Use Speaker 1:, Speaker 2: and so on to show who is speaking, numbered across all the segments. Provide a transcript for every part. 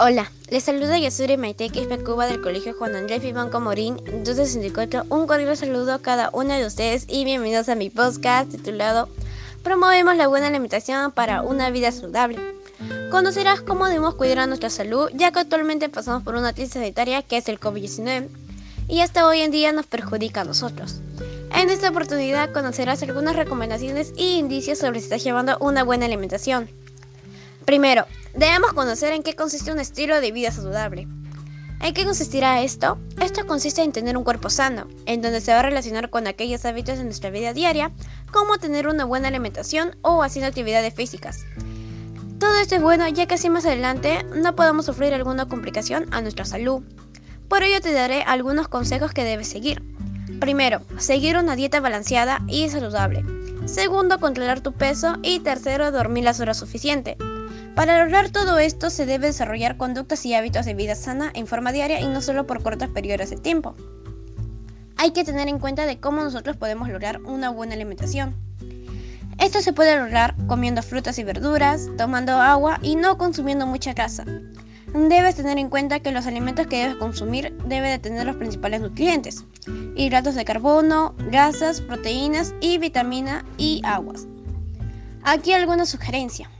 Speaker 1: Hola, les saluda Yasuri Maite, que es Cuba del Colegio Juan Andrés Vivanco Morín 264. Un cordial saludo a cada uno de ustedes y bienvenidos a mi podcast titulado Promovemos la buena alimentación para una vida saludable. Conocerás cómo debemos cuidar a nuestra salud, ya que actualmente pasamos por una crisis sanitaria que es el COVID-19 y hasta hoy en día nos perjudica a nosotros. En esta oportunidad conocerás algunas recomendaciones y indicios sobre si estás llevando una buena alimentación. Primero, debemos conocer en qué consiste un estilo de vida saludable. ¿En qué consistirá esto? Esto consiste en tener un cuerpo sano, en donde se va a relacionar con aquellos hábitos de nuestra vida diaria, como tener una buena alimentación o haciendo actividades físicas. Todo esto es bueno ya que así más adelante no podamos sufrir alguna complicación a nuestra salud. Por ello te daré algunos consejos que debes seguir. Primero, seguir una dieta balanceada y saludable. Segundo, controlar tu peso. Y tercero, dormir las horas suficientes. Para lograr todo esto se debe desarrollar conductas y hábitos de vida sana en forma diaria y no solo por cortos periodos de tiempo. Hay que tener en cuenta de cómo nosotros podemos lograr una buena alimentación. Esto se puede lograr comiendo frutas y verduras, tomando agua y no consumiendo mucha grasa. Debes tener en cuenta que los alimentos que debes consumir deben de tener los principales nutrientes, hidratos de carbono, grasas, proteínas y vitamina y aguas. Aquí alguna sugerencia.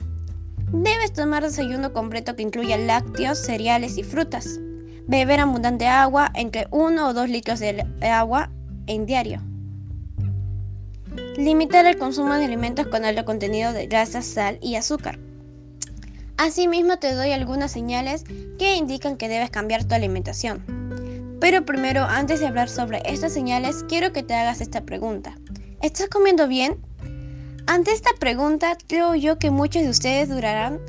Speaker 1: Debes tomar desayuno completo que incluya lácteos, cereales y frutas. Beber abundante agua, entre 1 o 2 litros de agua en diario. Limitar el consumo de alimentos con alto contenido de grasa, sal y azúcar. Asimismo te doy algunas señales que indican que debes cambiar tu alimentación. Pero primero, antes de hablar sobre estas señales, quiero que te hagas esta pregunta. ¿Estás comiendo bien? Ante esta pregunta, creo yo que muchos de ustedes durarán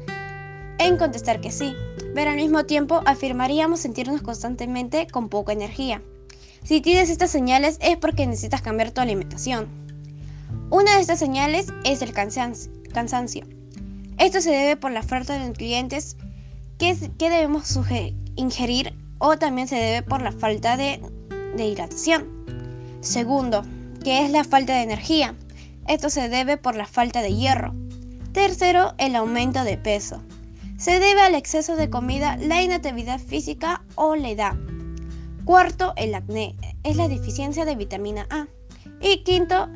Speaker 1: en contestar que sí, pero al mismo tiempo afirmaríamos sentirnos constantemente con poca energía. Si tienes estas señales es porque necesitas cambiar tu alimentación. Una de estas señales es el cansancio. Esto se debe por la falta de nutrientes que, debemos ingerir o también se debe por la falta de, de hidratación. Segundo, que es la falta de energía. Esto se debe por la falta de hierro. Tercero, el aumento de peso. Se debe al exceso de comida, la inactividad física o la edad. Cuarto, el acné. Es la deficiencia de vitamina A. Y quinto,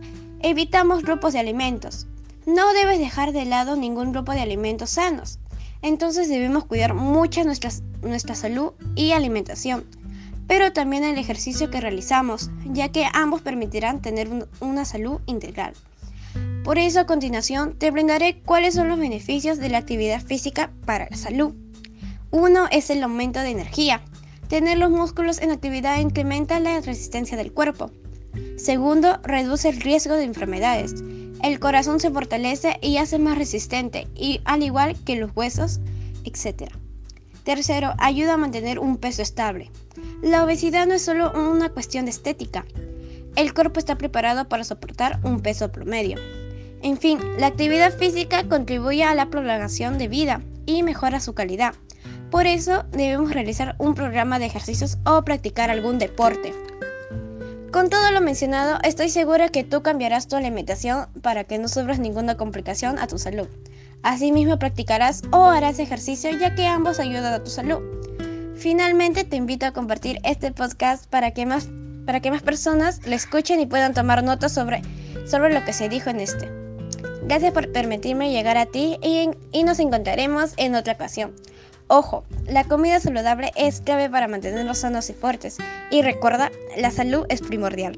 Speaker 1: evitamos grupos de alimentos. No debes dejar de lado ningún grupo de alimentos sanos. Entonces debemos cuidar mucho nuestra, nuestra salud y alimentación pero también el ejercicio que realizamos, ya que ambos permitirán tener una salud integral. Por eso a continuación te brindaré cuáles son los beneficios de la actividad física para la salud. Uno es el aumento de energía. Tener los músculos en actividad incrementa la resistencia del cuerpo. Segundo, reduce el riesgo de enfermedades. El corazón se fortalece y hace más resistente, y al igual que los huesos, etc. Tercero, ayuda a mantener un peso estable. La obesidad no es solo una cuestión de estética. El cuerpo está preparado para soportar un peso promedio. En fin, la actividad física contribuye a la prolongación de vida y mejora su calidad. Por eso debemos realizar un programa de ejercicios o practicar algún deporte. Con todo lo mencionado, estoy segura que tú cambiarás tu alimentación para que no sufras ninguna complicación a tu salud. Asimismo practicarás o harás ejercicio ya que ambos ayudan a tu salud. Finalmente te invito a compartir este podcast para que más, para que más personas lo escuchen y puedan tomar notas sobre, sobre lo que se dijo en este. Gracias por permitirme llegar a ti y, nos encontraremos en otra ocasión. Ojo, la comida saludable es clave para mantenernos sanos y fuertes. Y recuerda, la salud es primordial.